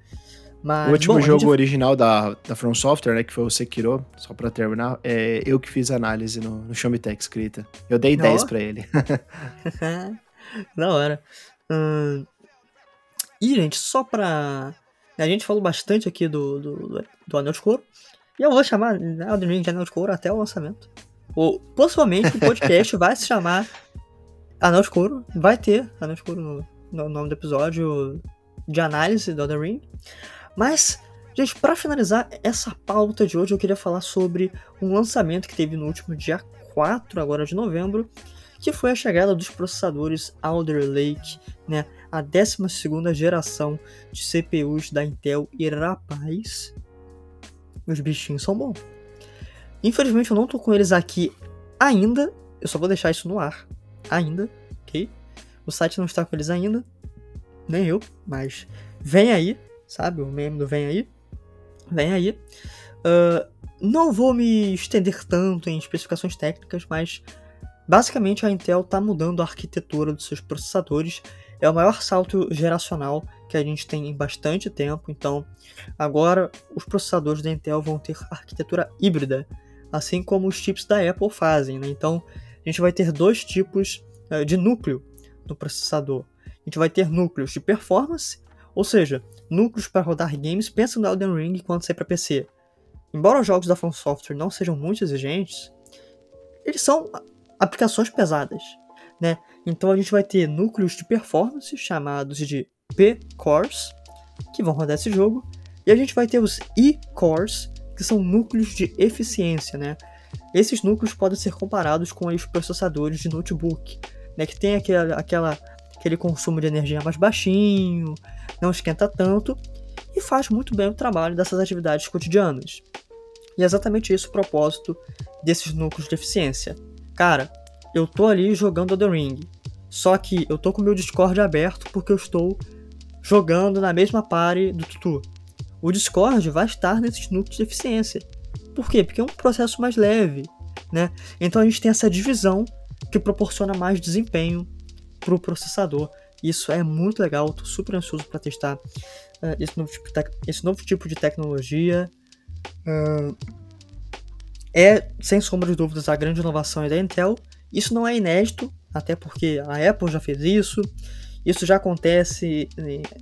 Mas, o último bom, jogo gente- original da, da From Software, né, que foi o Sekiro, só pra terminar, é eu que fiz a análise no, no Showmetech escrita. Eu dei Ó. 10 pra ele. <laughs> <laughs> <laughs> da hora. Ahn, E, gente, só pra. A gente falou bastante aqui do, do, do Anel de Couro. E eu vou chamar Elden Ring de Anel de Couro até o lançamento. Ou, possivelmente o podcast <laughs> vai se chamar Anel de Couro. Vai ter Anel de Couro no, no nome do episódio de análise do Elden Ring. Mas, gente, pra finalizar essa pauta de hoje, eu queria falar sobre um lançamento que teve no último dia 4 agora de novembro, que foi a chegada dos processadores Alder Lake, né, a 12ª geração de CPUs da Intel e rapaz, os bichinhos são bons. Infelizmente eu não tô com eles aqui ainda, eu só vou deixar isso no ar, ainda, ok? O site não está com eles ainda, nem eu, mas vem aí, sabe, o meme do vem aí, vem aí. Ah, não vou me estender tanto em especificações técnicas, mas Basicamente, a Intel está mudando a arquitetura dos seus processadores. É o maior salto geracional que a gente tem em bastante tempo. Então, agora os processadores da Intel vão ter arquitetura híbrida, assim como os chips da Apple fazem. Né? Então, a gente vai ter dois tipos eh, de núcleo no processador. A gente vai ter núcleos de performance, ou seja, núcleos para rodar games. Pensa no Elden Ring quando sair para PC. Embora os jogos da From Software não sejam muito exigentes, eles são aplicações pesadas, né? Então a gente vai ter núcleos de performance chamados de P-cores que vão rodar esse jogo, e a gente vai ter os E-cores, que são núcleos de eficiência, né? Esses núcleos podem ser comparados com os processadores de notebook, né, que tem aquela, aquela, aquele consumo de energia mais baixinho, não esquenta tanto e faz muito bem o trabalho dessas atividades cotidianas. E é exatamente isso o propósito desses núcleos de eficiência. Cara, eu tô ali jogando The Ring, só que eu tô com meu Discord aberto porque eu estou jogando na mesma party do Tutu. O Discord vai estar nesses núcleos de eficiência. Por quê? Porque é um processo mais leve, né? Então a gente tem essa divisão que proporciona mais desempenho para o processador. Isso é muito legal, estou super ansioso para testar uh, esse, novo tipo de esse novo tipo de tecnologia. Uh, é, sem sombra de dúvidas, a grande inovação da Intel. Isso não é inédito, até porque a Apple já fez isso. Isso já acontece,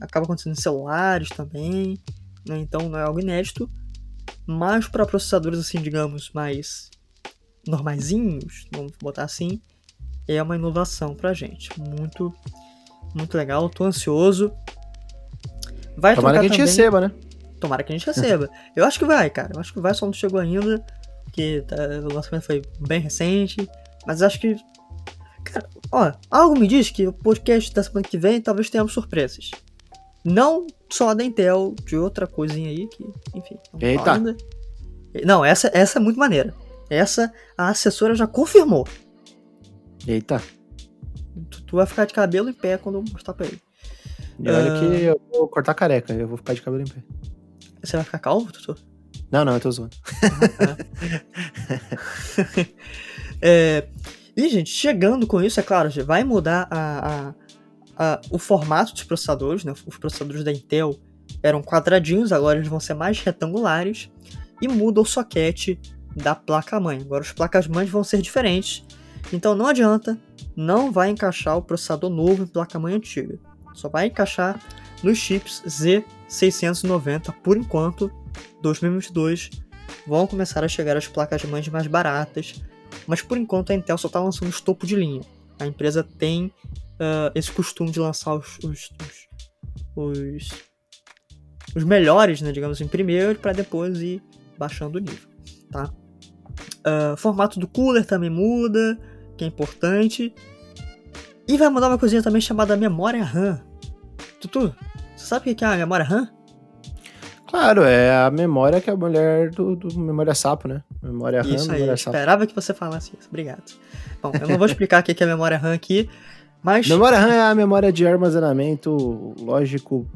acaba acontecendo em celulares também, né? então não é algo inédito. Mas para processadores assim, digamos, mais normaisinhos, vamos botar assim, é uma inovação pra gente. Muito, muito legal. Tô ansioso. Vai Tomara que a gente também... receba, né? Tomara que a gente receba. Eu acho que vai, cara. Eu acho que vai, só não chegou ainda. Porque tá, o lançamento foi bem recente. Mas acho que. Cara, ó, algo me diz que o podcast da semana que vem talvez tenhamos surpresas. Não só da Intel, de outra coisinha aí que, enfim. Não Eita! Ainda. Não, essa, essa é muito maneira. Essa a assessora já confirmou. Eita. Tu, tu vai ficar de cabelo em pé quando eu mostrar pra ele. E olha uh... que eu vou cortar careca, eu vou ficar de cabelo em pé. Você vai ficar calvo, Tutu? Não, não, eu tô zoando. <laughs> é, e, gente, chegando com isso, é claro, vai mudar a, a uh, o formato dos processadores, né? Os processadores da Intel eram quadradinhos, agora eles vão ser mais retangulares. E muda o soquete da placa-mãe. Agora as placas-mães vão ser diferentes. Então não adianta, não vai encaixar o processador novo em placa-mãe antiga. Só vai encaixar nos chips Z690 por enquanto. 2022 vão começar a chegar as placas-mães mais baratas, mas por enquanto a Intel só está lançando os topo de linha. A empresa tem uh, esse costume de lançar os, os, os, os, melhores, né, digamos assim, primeiro, para depois ir baixando o nível, tá? Uh, formato do cooler também muda, que é importante. E vai mudar uma coisinha também chamada memória RAM. Tutu, você sabe o que é a memória RAM? Claro, é a memória que é a mulher do, do memória sapo, né? Memória RAM, isso aí, memória sapo. esperava que você falasse isso. Obrigado. Bom, eu não vou explicar o que é a memória RAM aqui, mas... Memória RAM é a memória de armazenamento lógico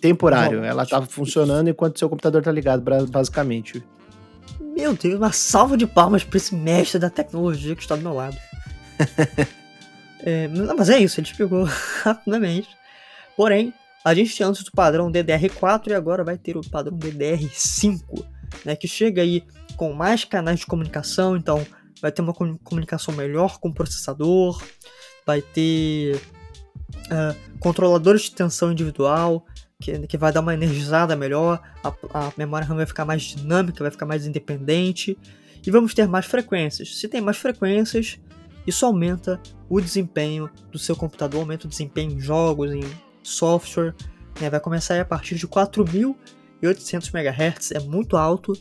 temporário. Bom, Ela tá funcionando enquanto seu computador tá ligado, basicamente. Meu Deus, uma salva de palmas pra esse mestre da tecnologia que está do meu lado. <laughs> é, não, mas é isso, ele explicou <laughs> rapidamente. Porém, a gente tinha antes o padrão DDR4 e agora vai ter o padrão DDR5, né, que chega aí com mais canais de comunicação, então vai ter uma comunicação melhor com o processador, vai ter uh, controladores de tensão individual, que, que vai dar uma energizada melhor, a, a memória RAM vai ficar mais dinâmica, vai ficar mais independente, e vamos ter mais frequências. Se tem mais frequências, isso aumenta o desempenho do seu computador, aumenta o desempenho em jogos, em software, né? vai começar a partir de 4.800 MHz, é muito alto,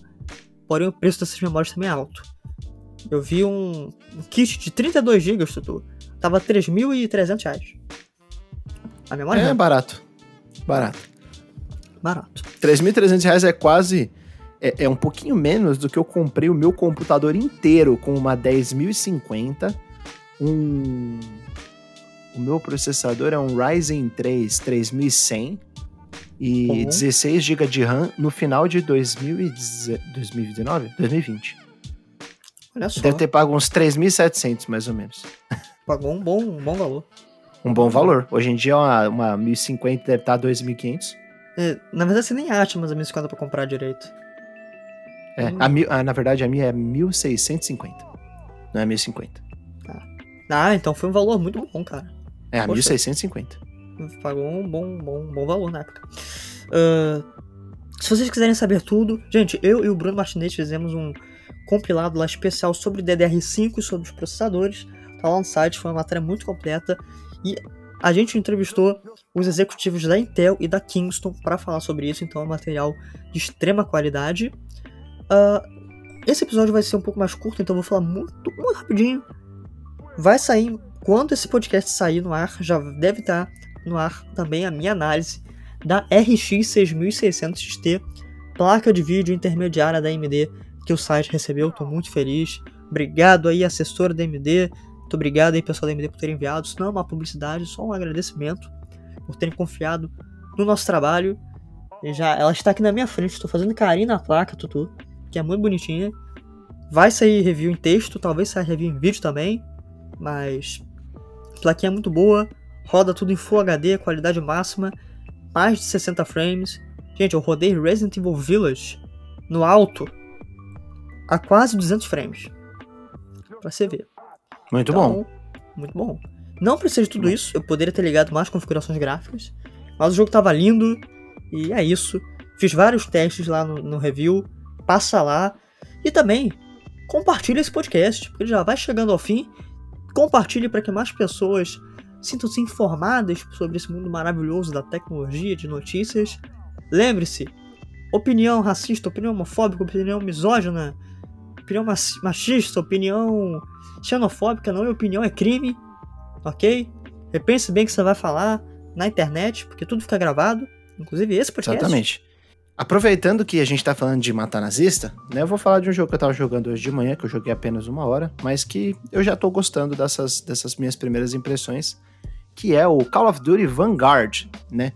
porém o preço dessas memórias também é alto. Eu vi um, um kit de 32 GB, Tutu, tava 3.300 reais. A memória é barato. Barato. Barato. 3.300 reais é quase. É, é, um pouquinho menos do que eu comprei o meu computador inteiro com uma 10.050. Um. O meu processador é um Ryzen 3 3100 e uhum. 16 GB de RAM no final de 2019? 2020. Olha só. Deve ter pago uns 3.700 mais ou menos. Pagou um bom, um bom valor. Um bom valor. Hoje em dia uma, uma 1050 deve estar 2.500. É, na verdade você nem acha mais a 1050 pra comprar direito. É, hum. a, mil, a, na verdade a minha é 1.650. Não é 1.050. Ah. ah, então foi um valor muito bom, cara. É, a Poxa. 1.650. Pagou um bom, bom, bom valor na época. Uh, se vocês quiserem saber tudo, gente, eu e o Bruno Martinez fizemos um compilado lá especial sobre DDR5 e sobre os processadores. Tá lá no site, foi uma matéria muito completa. E a gente entrevistou os executivos da Intel e da Kingston para falar sobre isso, então é um material de extrema qualidade. uh, esse episódio vai ser um pouco mais curto, então eu vou falar muito, muito rapidinho. Vai sair, quando esse podcast sair no ar, já deve estar no ar também a minha análise da RX 6600 XT, placa de vídeo intermediária da AMD que o site recebeu, estou muito feliz. Obrigado aí, assessora da AMD, muito obrigado aí, pessoal da AMD, por ter enviado. Isso não é uma publicidade, só um agradecimento por terem confiado no nosso trabalho. E já, ela está aqui na minha frente, estou fazendo carinho na placa, Tutu, que é muito bonitinha. Vai sair review em texto, talvez saia review em vídeo também, mas plaquinha é muito boa, roda tudo em Full HD, qualidade máxima, mais de 60 frames. Gente, eu rodei Resident Evil Village no alto a quase 200 frames. Pra você ver. Muito Então, bom. Muito bom. Não precisa de tudo isso, eu poderia ter ligado mais configurações gráficas, mas o jogo tava lindo e é isso. Fiz vários testes lá no, no review, passa lá e também compartilha esse podcast, porque ele já vai chegando ao fim. Compartilhe para que mais pessoas sintam-se informadas sobre esse mundo maravilhoso da tecnologia, de notícias. Lembre-se, opinião racista, opinião homofóbica, opinião misógina, opinião machista, opinião xenofóbica não é opinião, é crime, ok? Repense bem o que você vai falar na internet, porque tudo fica gravado, inclusive esse podcast. Exatamente. Aproveitando que a gente tá falando de matar nazista, né? Eu vou falar de um jogo que eu tava jogando hoje de manhã, que eu joguei apenas uma hora, mas que eu já tô gostando dessas, dessas minhas primeiras impressões, que é o Call of Duty Vanguard, né?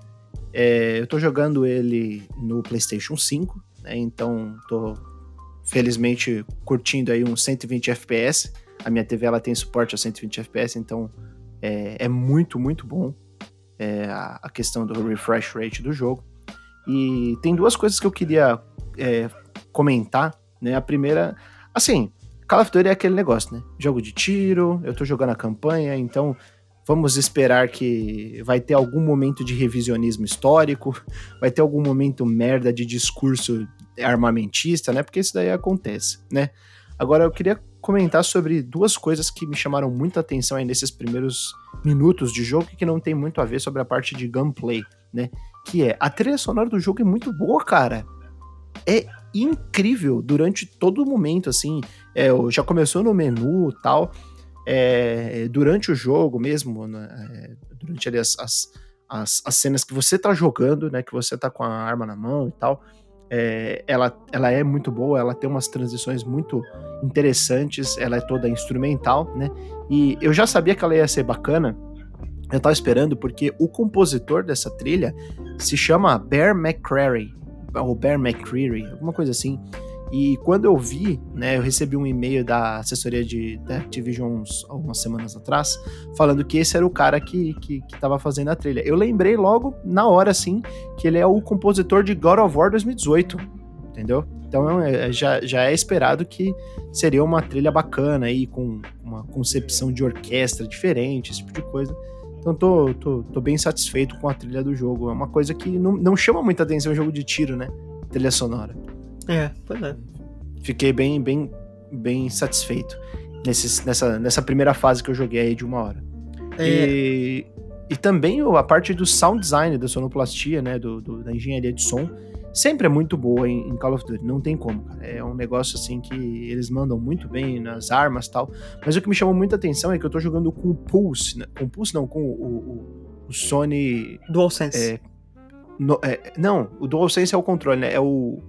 É, eu tô jogando ele no PlayStation 5, né? Então tô felizmente curtindo aí uns 120 FPS. A minha TV ela tem suporte a 120 FPS, então é, é muito, muito bom é, a, a questão do refresh rate do jogo. E tem duas coisas que eu queria é, comentar, né? A primeira, assim, Call of Duty é aquele negócio, né? Jogo de tiro, eu tô jogando a campanha, então vamos esperar que vai ter algum momento de revisionismo histórico, vai ter algum momento merda de discurso armamentista, né? Porque isso daí acontece, né? Agora eu queria comentar sobre duas coisas que me chamaram muita atenção aí nesses primeiros minutos de jogo que não tem muito a ver sobre a parte de gameplay, né? Que é a trilha sonora do jogo é muito boa, cara. É incrível durante todo o momento, assim. É, já começou no menu tal. É, durante o jogo mesmo, né, é, durante ali as, as, as, as, cenas que você tá jogando, né? Que você tá com a arma na mão e tal. É, ela, ela é muito boa, ela tem umas transições muito interessantes, ela é toda instrumental, né? E eu já sabia que ela ia ser bacana, eu tava esperando porque o compositor dessa trilha se chama Bear McCreary, ou Bear McCreary, alguma coisa assim. E quando eu vi, né, eu recebi um e-mail da assessoria de, da Activision uns, algumas semanas atrás, falando que esse era o cara que, que, que tava fazendo a trilha. Eu lembrei logo, na hora, assim, que ele é o compositor de God of War 2018, entendeu? Então é, já, já é esperado que seria uma trilha bacana aí, com uma concepção de orquestra diferente, esse tipo de coisa. Então tô, tô, tô bem satisfeito com a trilha do jogo. É uma coisa que não, não chama muita atenção em jogo de tiro, né? Trilha sonora. É, pois é. Fiquei bem, bem, bem satisfeito nesses, nessa, nessa primeira fase que eu joguei aí de uma hora. É, E, e também a parte do sound design, da sonoplastia, né? Do, do- da engenharia de som, sempre é muito boa em, em Call of Duty. Não tem como, cara. É um negócio assim que eles mandam muito bem nas armas e tal. Mas o que me chamou muita atenção é que eu tô jogando com o Pulse. né? Com o Pulse, não, com o, o- o Sony. DualSense. É, no- é, não, o DualSense é o controle, né? É o.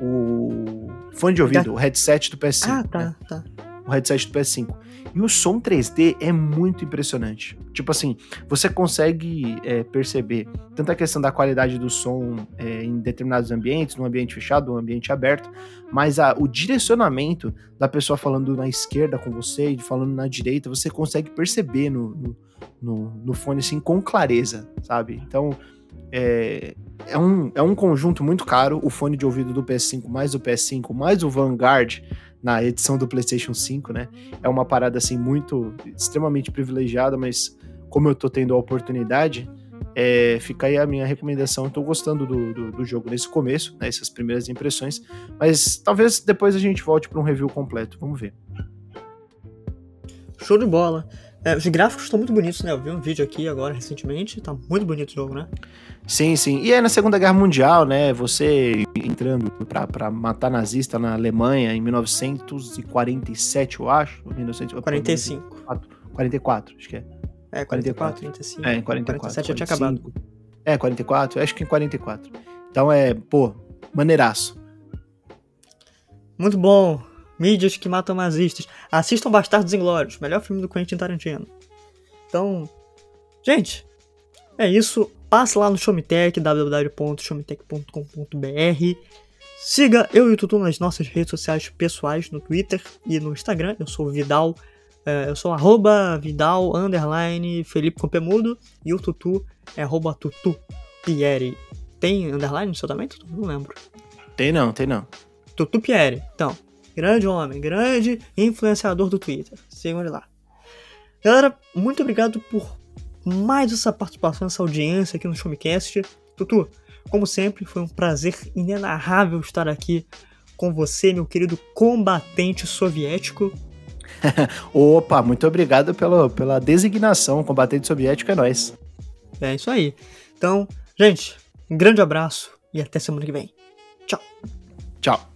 O fone de ouvido, o headset do PS5. ah, né? tá, tá. O headset do PS5. E o som 3D é muito impressionante. Tipo assim, você consegue é, perceber tanto a questão da qualidade do som é, em determinados ambientes, num ambiente fechado, num ambiente aberto, mas a- o direcionamento da pessoa falando na esquerda com você e falando na direita, você consegue perceber no, no, no, no fone assim com clareza, sabe? Então. É, é, um, é um conjunto muito caro, o fone de ouvido do PS5 mais o PS5 mais o Vanguard na edição do PlayStation 5, né? É uma parada assim muito extremamente privilegiada, mas como eu tô tendo a oportunidade, é, fica aí a minha recomendação. Eu tô gostando do, do, do jogo nesse começo, né, essas primeiras impressões, mas talvez depois a gente volte para um review completo. Vamos ver. Show de bola. É, os gráficos estão muito bonitos, né? Eu vi um vídeo aqui agora recentemente, tá muito bonito o jogo, né? Sim, sim. E é na Segunda Guerra Mundial, né? Você massacrando para matar nazista na Alemanha em 1947, eu acho. 1945. 44, acho que é. É, 44, 35. É, em 44. 47 já tinha acabado. É, 44, acho que em 44. Então é, pô, maneiraço. Muito bom. Mídias que matam nazistas. Assistam Bastardos Inglórios, melhor filme do Quentin Tarantino. Então, gente, é isso. Passe lá no Showmetech, www.showmetech.com.br. Siga eu e o Tutu nas nossas redes sociais pessoais, no Twitter e no Instagram. Eu sou o Vidal, é, eu sou arroba Vidal, underline, Felipe Compemudo. E o Tutu é arroba Tutu Pieri. Tem underline no seu também, Tutu? Não lembro. Tem não, tem não. Tutu Pieri. Então, grande homem, grande influenciador do Twitter. Sigam ele lá. Galera, muito obrigado por mais essa participação, essa audiência aqui no Showmecast. Tutu, como sempre, foi um prazer inenarrável estar aqui com você, meu querido combatente soviético. <laughs> Opa, muito obrigado pela, pela designação. Combatente soviético é nós. É isso aí. Então, gente, um grande abraço e até semana que vem. Tchau. Tchau.